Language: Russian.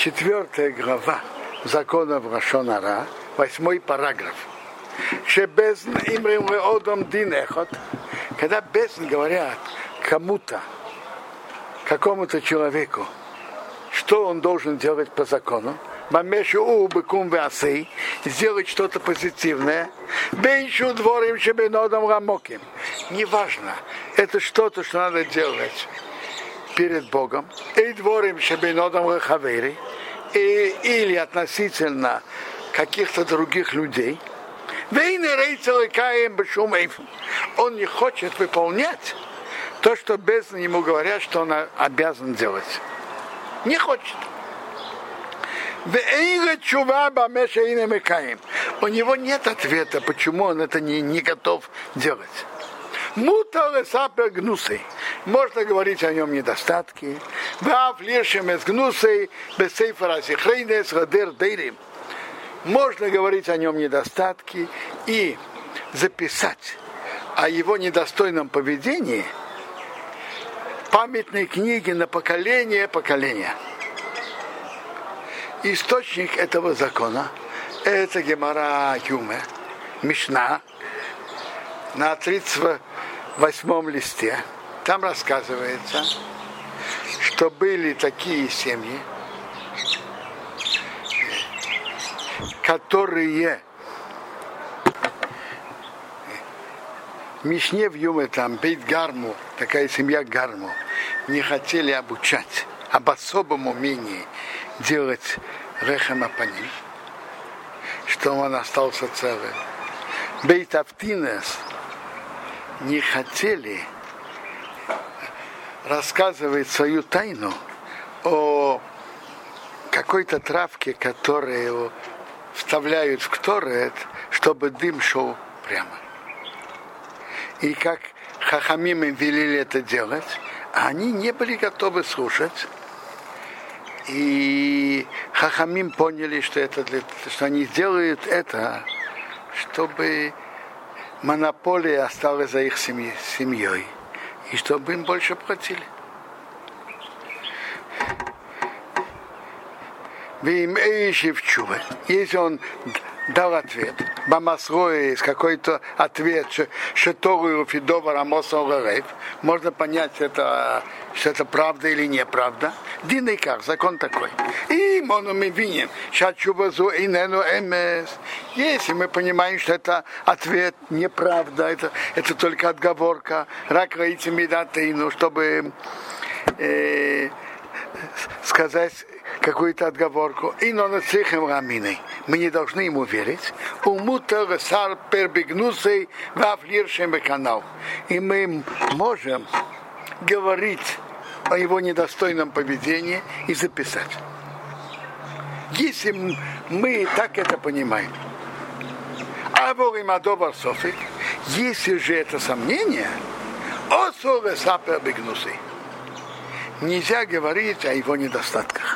четвертая глава законов Рашонара, восьмой параграф. Шебезн имрим одом дин эхот. Когда безн говорят кому-то, какому-то человеку, что он должен делать по закону, Мамешу у быкум васей, сделать что-то позитивное. Бейшу дворим шебенодом рамоким. Неважно, это что-то, что надо делать перед Богом. И дворим шебенодом рахавери. Или относительно каких-то других людей. Он не хочет выполнять то, что без ему говорят, что он обязан делать. Не хочет. У него нет ответа, почему он это не, не готов делать. Сапер гнусой. Можно говорить о нем недостатки. Вав лишим из гнусой, без сейфара сихрейнес, радер дейрим. Можно говорить о нем недостатки и записать о его недостойном поведении памятные книги на поколение поколения источник этого закона – это Гемара Юме, Мишна, на 38 листе. Там рассказывается, что были такие семьи, которые Мишне в Юме там, Бейт Гарму, такая семья Гарму, не хотели обучать об особом умении делать рехем апаним, что он остался целым. Бейтафтинес не хотели рассказывать свою тайну о какой-то травке, которую вставляют в кторет, чтобы дым шел прямо. И как хахамим им велели это делать, они не были готовы слушать, и Хахамим поняли, что, это для, что они делают это, чтобы монополия осталась за их семьей и чтобы им больше платили. Если он дал ответ, Бамасрой есть какой-то ответ, Шетору Фидова Рамоса можно понять, это, что это правда или неправда. Дин как, закон такой. И мы видим, шачубазу и нену эмес. Если мы понимаем, что это ответ неправда, это, это только отговорка, рак медатейну, чтобы э, сказать какую-то отговорку. И но нацихем раминой. Мы не должны ему верить. Умута сар пербегнусей вафлиршем канал. И мы можем говорить о его недостойном поведении и записать. Если мы так это понимаем, а Боримадовар Софик, если же это сомнение, о Сапер Бегнусы, нельзя говорить о его недостатках.